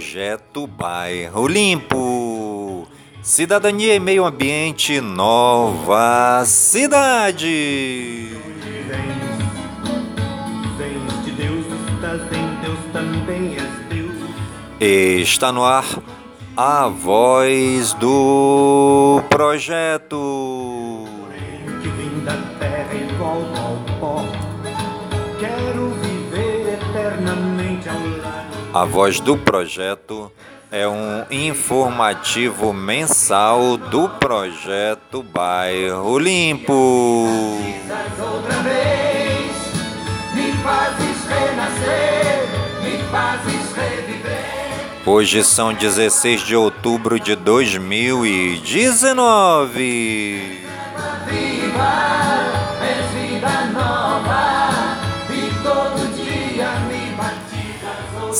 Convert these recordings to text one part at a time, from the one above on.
Projeto Bairro Limpo. Cidadania e Meio Ambiente Nova Cidade. Está no ar a voz do projeto. A voz do projeto é um informativo mensal do projeto Bairro Limpo. Outra vez, me fazes renascer, me fazes reviver. Hoje são 16 de outubro de 2019. Viva, és vida nova,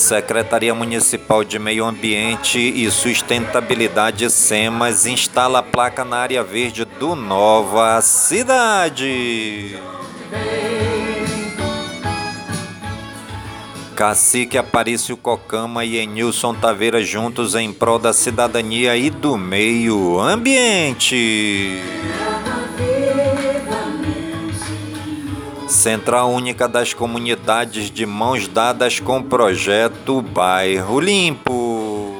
Secretaria Municipal de Meio Ambiente e Sustentabilidade SEMAS instala placa na área verde do Nova Cidade. Cacique Aparício Cocama e Enilson Taveira juntos em prol da cidadania e do meio ambiente. Central Única das Comunidades de mãos dadas com o projeto Bairro Limpo.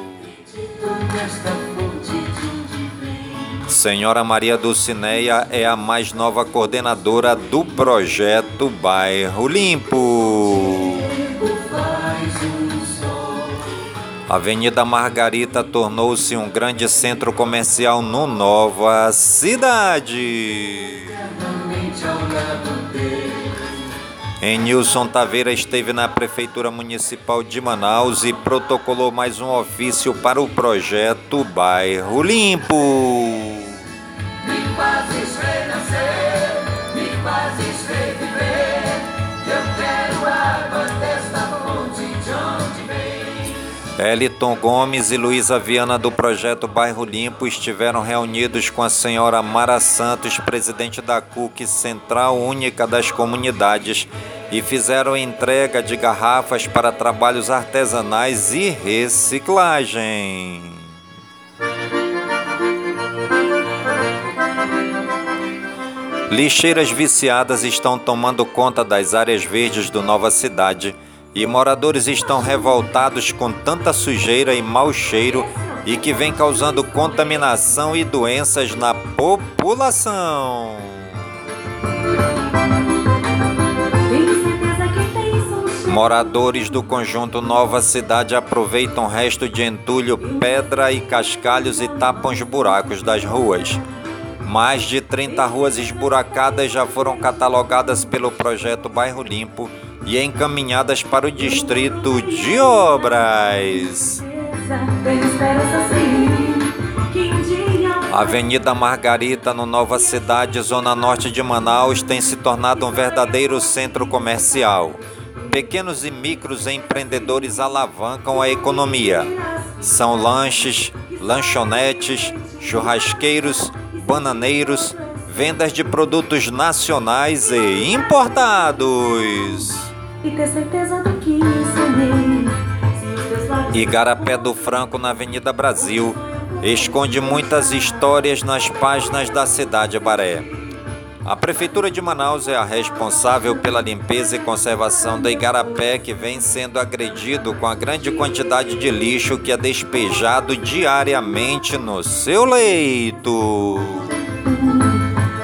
Senhora Maria Dulcineia é a mais nova coordenadora do projeto Bairro Limpo. Avenida Margarita tornou-se um grande centro comercial no Nova Cidade. Enilson Taveira esteve na Prefeitura Municipal de Manaus e protocolou mais um ofício para o projeto Bairro Limpo. Eliton Gomes e Luísa Viana do projeto Bairro Limpo estiveram reunidos com a senhora Mara Santos, presidente da CUC Central Única das Comunidades, e fizeram entrega de garrafas para trabalhos artesanais e reciclagem. Lixeiras viciadas estão tomando conta das áreas verdes do Nova Cidade e moradores estão revoltados com tanta sujeira e mau cheiro e que vem causando contaminação e doenças na população. Moradores do conjunto Nova Cidade aproveitam resto de entulho, pedra e cascalhos e tapam os buracos das ruas. Mais de 30 ruas esburacadas já foram catalogadas pelo projeto Bairro Limpo e encaminhadas para o distrito de obras. Dia Avenida Margarita, no Nova Cidade, zona norte de Manaus, tem se tornado um verdadeiro centro comercial. Pequenos e micros empreendedores alavancam a economia. São lanches, lanchonetes, churrasqueiros, bananeiros, vendas de produtos nacionais e importados. e ter certeza do que Igarapé do Franco, na Avenida Brasil, esconde muitas histórias nas páginas da cidade Baré. A Prefeitura de Manaus é a responsável pela limpeza e conservação da Igarapé, que vem sendo agredido com a grande quantidade de lixo que é despejado diariamente no seu leito.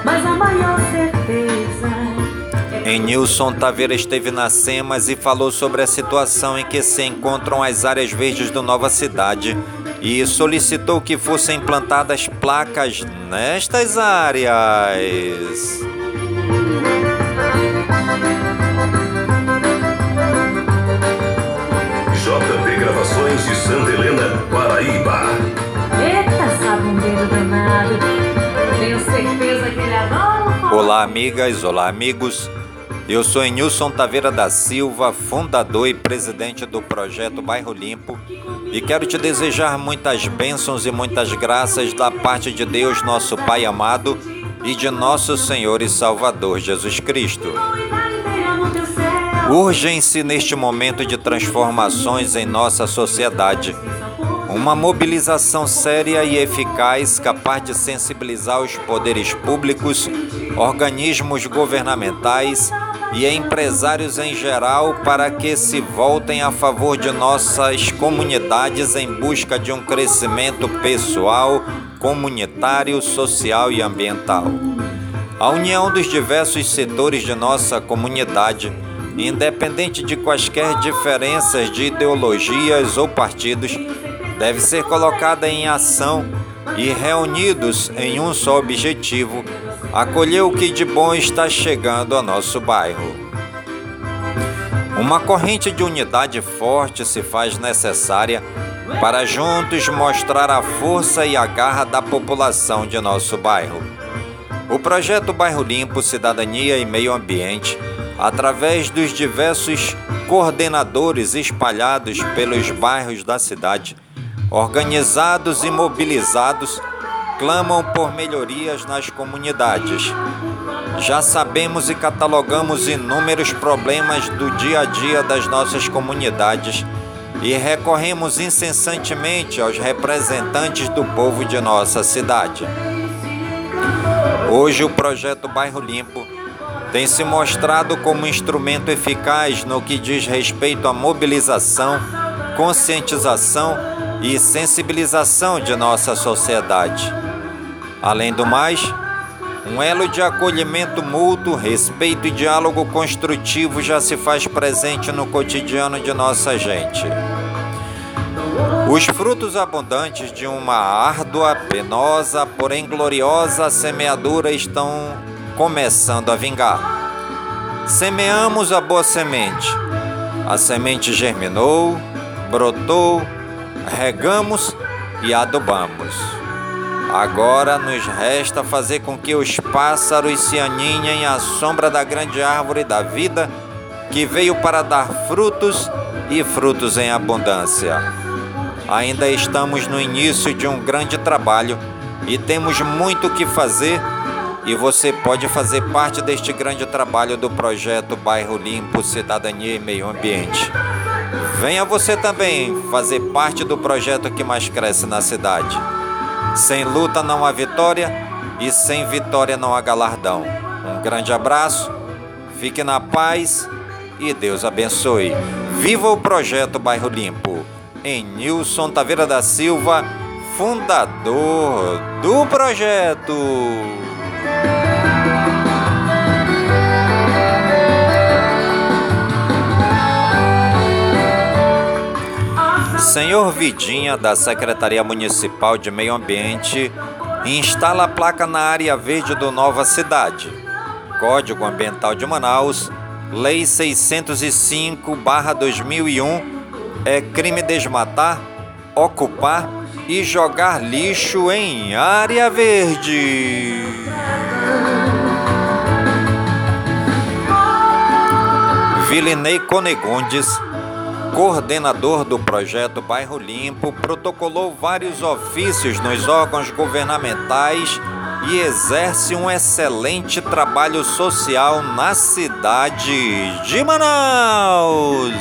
mas a maior certeza é Enilson Taveira esteve na SEMAS e falou sobre a situação em que se encontram as áreas verdes do Nova Cidade e solicitou que fossem implantadas placas nestas áreas. JP Gravações de Santa Helena, Paraíba. Eita, sabondeiro danado. Tenho certeza que ele adora. Olá, amigas, olá, amigos. Eu sou Enilson Taveira da Silva, fundador e presidente do projeto Bairro Limpo, e quero te desejar muitas bênçãos e muitas graças da parte de Deus, nosso Pai amado, e de nosso Senhor e Salvador Jesus Cristo. Urgem-se neste momento de transformações em nossa sociedade uma mobilização séria e eficaz capaz de sensibilizar os poderes públicos, organismos governamentais e empresários em geral para que se voltem a favor de nossas comunidades em busca de um crescimento pessoal, comunitário, social e ambiental. A união dos diversos setores de nossa comunidade, independente de quaisquer diferenças de ideologias ou partidos, deve ser colocada em ação e reunidos em um só objetivo, acolher o que de bom está chegando ao nosso bairro. Uma corrente de unidade forte se faz necessária para juntos mostrar a força e a garra da população de nosso bairro. O projeto Bairro Limpo, Cidadania e Meio Ambiente, através dos diversos coordenadores espalhados pelos bairros da cidade, organizados e mobilizados, clamam por melhorias nas comunidades. Já sabemos e catalogamos inúmeros problemas do dia a dia das nossas comunidades e recorremos incessantemente aos representantes do povo de nossa cidade. Hoje, o projeto Bairro Limpo tem se mostrado como instrumento eficaz no que diz respeito à mobilização, conscientização e sensibilização de nossa sociedade. Além do mais, um elo de acolhimento mútuo, respeito e diálogo construtivo já se faz presente no cotidiano de nossa gente. Os frutos abundantes de uma árdua, penosa, porém gloriosa semeadura estão começando a vingar. Semeamos a boa semente. A semente germinou, brotou, regamos e adubamos. Agora nos resta fazer com que os pássaros se aninhem à sombra da grande árvore da vida que veio para dar frutos e frutos em abundância. Ainda estamos no início de um grande trabalho e temos muito o que fazer e você pode fazer parte deste grande trabalho do projeto Bairro Limpo, Cidadania e Meio Ambiente. Venha você também fazer parte do projeto que mais cresce na cidade. Sem luta não há vitória e sem vitória não há galardão. Um grande abraço, fique na paz e Deus abençoe. Viva o projeto Bairro Limpo. Em Nilson Taveira da Silva, fundador do projeto. Senhor Vidinha, da Secretaria Municipal de Meio Ambiente, instala a placa na área verde do Nova Cidade. Código Ambiental de Manaus, Lei 605-2001, é crime desmatar, ocupar e jogar lixo em área verde. Vilinei Conegundes coordenador do projeto Bairro Limpo, protocolou vários ofícios nos órgãos governamentais e exerce um excelente trabalho social na cidade de Manaus.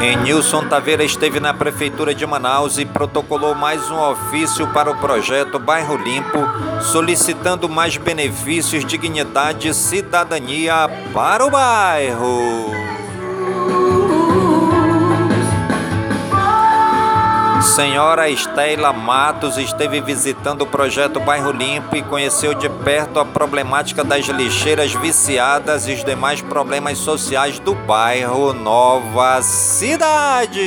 Enilson Taveira esteve na Prefeitura de Manaus e protocolou mais um ofício para o projeto Bairro Limpo, solicitando mais benefícios, dignidade e cidadania para o bairro. Senhora Estela Matos esteve visitando o projeto Bairro Limpo e conheceu de perto a problemática das lixeiras viciadas e os demais problemas sociais do bairro Nova Cidade.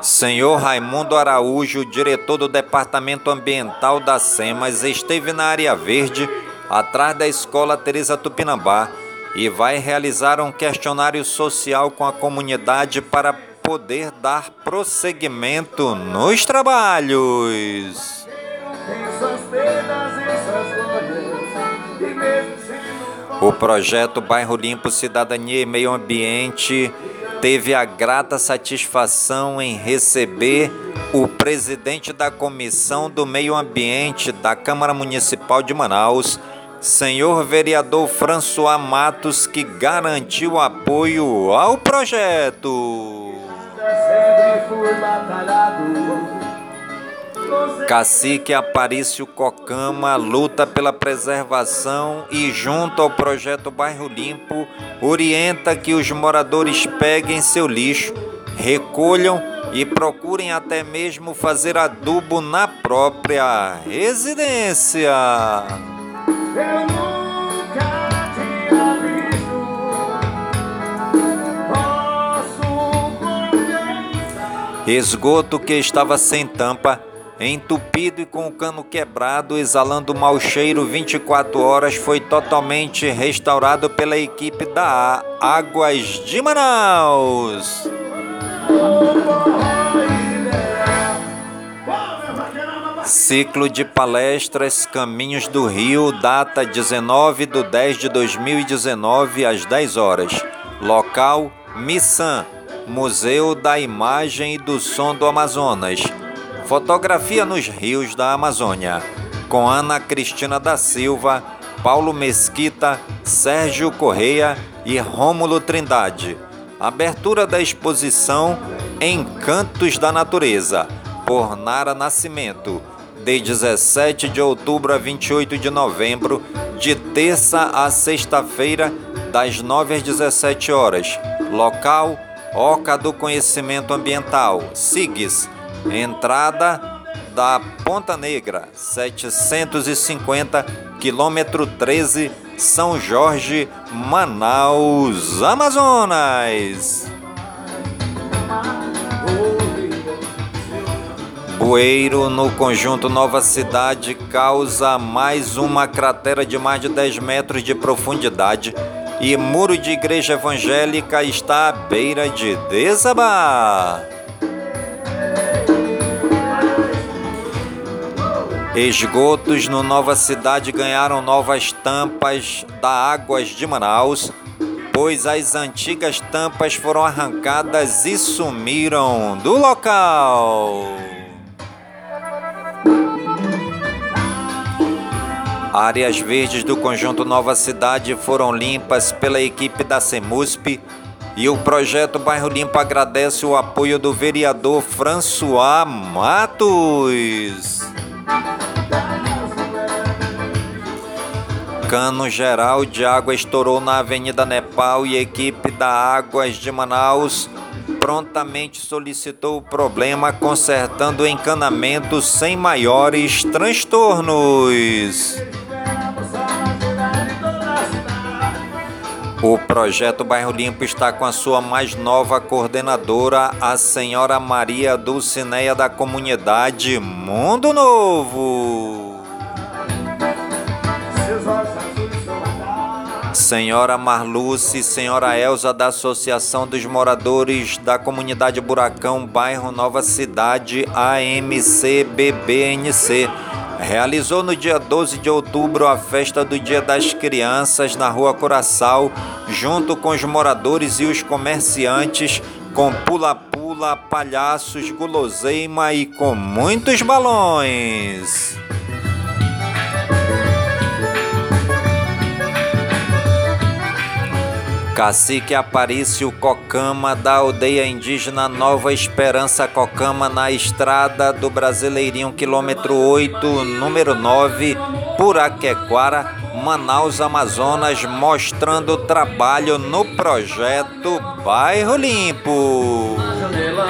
Senhor Raimundo Araújo, diretor do Departamento Ambiental da SEMAS, esteve na área verde atrás da escola Teresa Tupinambá e vai realizar um questionário social com a comunidade para poder dar prosseguimento nos trabalhos. O projeto Bairro Limpo Cidadania e Meio Ambiente teve a grata satisfação em receber o presidente da Comissão do Meio Ambiente da Câmara Municipal de Manaus, senhor vereador François Matos, que garantiu apoio ao projeto. Cacique Aparício Cocama luta pela preservação e, junto ao projeto Bairro Limpo, orienta que os moradores peguem seu lixo, recolham e procurem até mesmo fazer adubo na própria residência. Esgoto que estava sem tampa, entupido e com o cano quebrado, exalando mau cheiro 24 horas, foi totalmente restaurado pela equipe da Águas de Manaus. Ciclo de palestras Caminhos do Rio, data 19 de 10 de 2019, às 10 horas. Local: Missan, Museu da Imagem e do Som do Amazonas. Fotografia nos rios da Amazônia. Com Ana Cristina da Silva, Paulo Mesquita, Sérgio Correia e Rômulo Trindade. Abertura da exposição Encantos da Natureza, por Nara Nascimento, de 17 de outubro a 28 de novembro, de terça a sexta-feira, das 9 às 17 horas. Local: Oca do Conhecimento Ambiental, SIGS. Entrada da Ponta Negra, 750, quilômetro 13, São Jorge, Manaus, Amazonas. Bueiro, no conjunto Nova Cidade, causa mais uma cratera de mais de 10 metros de profundidade e muro de igreja evangélica está à beira de desabar. Esgotos no Nova Cidade ganharam novas tampas da Águas de Manaus, pois as antigas tampas foram arrancadas e sumiram do local. Áreas verdes do conjunto Nova Cidade foram limpas pela equipe da CEMUSP e o projeto Bairro Limpo agradece o apoio do vereador François Matos. Cano geral de água estourou na Avenida Nepal e a equipe da Águas de Manaus prontamente solicitou o problema, consertando o encanamento sem maiores transtornos. O projeto Bairro Limpo está com a sua mais nova coordenadora, a senhora Maria Dulcineia da comunidade Mundo Novo. Senhora Marluce, senhora Elza da Associação dos Moradores da Comunidade Buracão, bairro Nova Cidade, AMCBBNC. Realizou no dia 12 de outubro a festa do Dia das Crianças na Rua Coraçal, junto com os moradores e os comerciantes, com pula-pula, palhaços, guloseima e com muitos balões. Cacique Aparício Cocama, da aldeia indígena Nova Esperança Cocama, na estrada do Brasileirinho, quilômetro 8, número 9, Puraquequara, Manaus, Amazonas, mostrando trabalho no projeto Bairro Limpo. janela.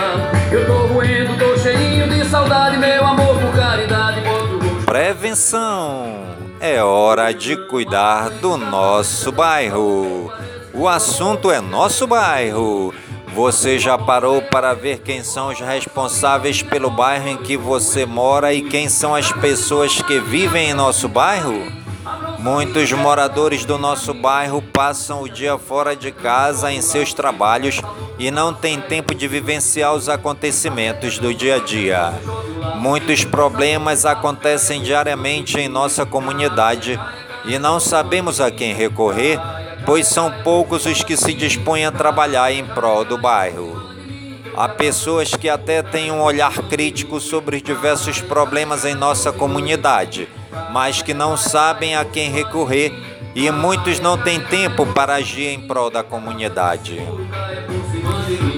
Eu tô roendo, tô cheinho de saudade, meu amor, por caridade, mostra o rosto. Prevenção. É hora de cuidar do nosso bairro. O assunto é nosso bairro. Você já parou para ver quem são os responsáveis pelo bairro em que você mora e quem são as pessoas que vivem em nosso bairro? Muitos moradores do nosso bairro passam o dia fora de casa em seus trabalhos e não têm tempo de vivenciar os acontecimentos do dia a dia. Muitos problemas acontecem diariamente em nossa comunidade e não sabemos a quem recorrer, pois são poucos os que se dispõem a trabalhar em prol do bairro. Há pessoas que até têm um olhar crítico sobre diversos problemas em nossa comunidade, mas que não sabem a quem recorrer e muitos não têm tempo para agir em prol da comunidade.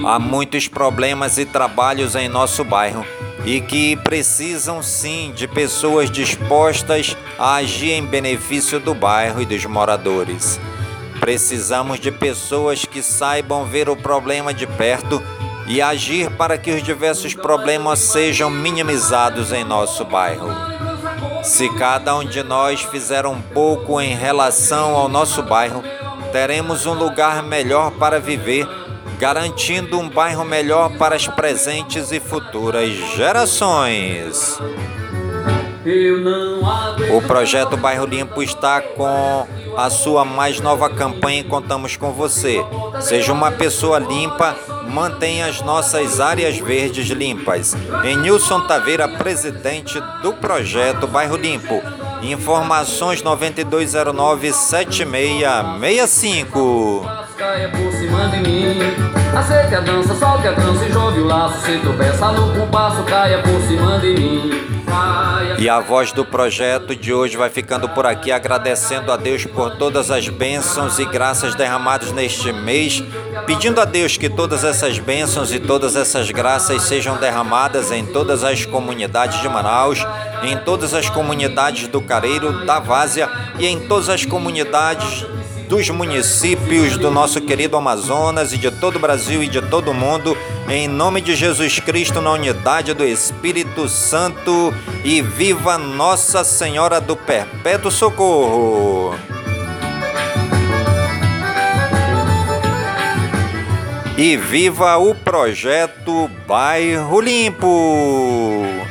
Há muitos problemas e trabalhos em nosso bairro e que precisam sim de pessoas dispostas a agir em benefício do bairro e dos moradores. Precisamos de pessoas que saibam ver o problema de perto e agir para que os diversos problemas sejam minimizados em nosso bairro. Se cada um de nós fizer um pouco em relação ao nosso bairro, teremos um lugar melhor para viver, garantindo um bairro melhor para as presentes e futuras gerações. O projeto Bairro Limpo está com a sua mais nova campanha e contamos com você. Seja uma pessoa limpa, mantenha as nossas áreas verdes limpas. Em Nilson Taveira, presidente do projeto Bairro Limpo. Informações 9209-7665. Caia por cima de mim. Aceite a dança, solte a e jogue o laço. Se tropeça no compasso, caia por cima de mim. E a voz do projeto de hoje vai ficando por aqui, agradecendo a Deus por todas as bênçãos e graças derramadas neste mês, pedindo a Deus que todas essas bênçãos e todas essas graças sejam derramadas em todas as comunidades de Manaus, em todas as comunidades do Careiro, da Várzea e em todas as comunidades dos municípios do nosso querido Amazonas e de todo o Brasil e de todo o mundo, em nome de Jesus Cristo, na unidade do Espírito Santo, e viva Nossa Senhora do Perpétuo Socorro! E viva o projeto Bairro Limpo!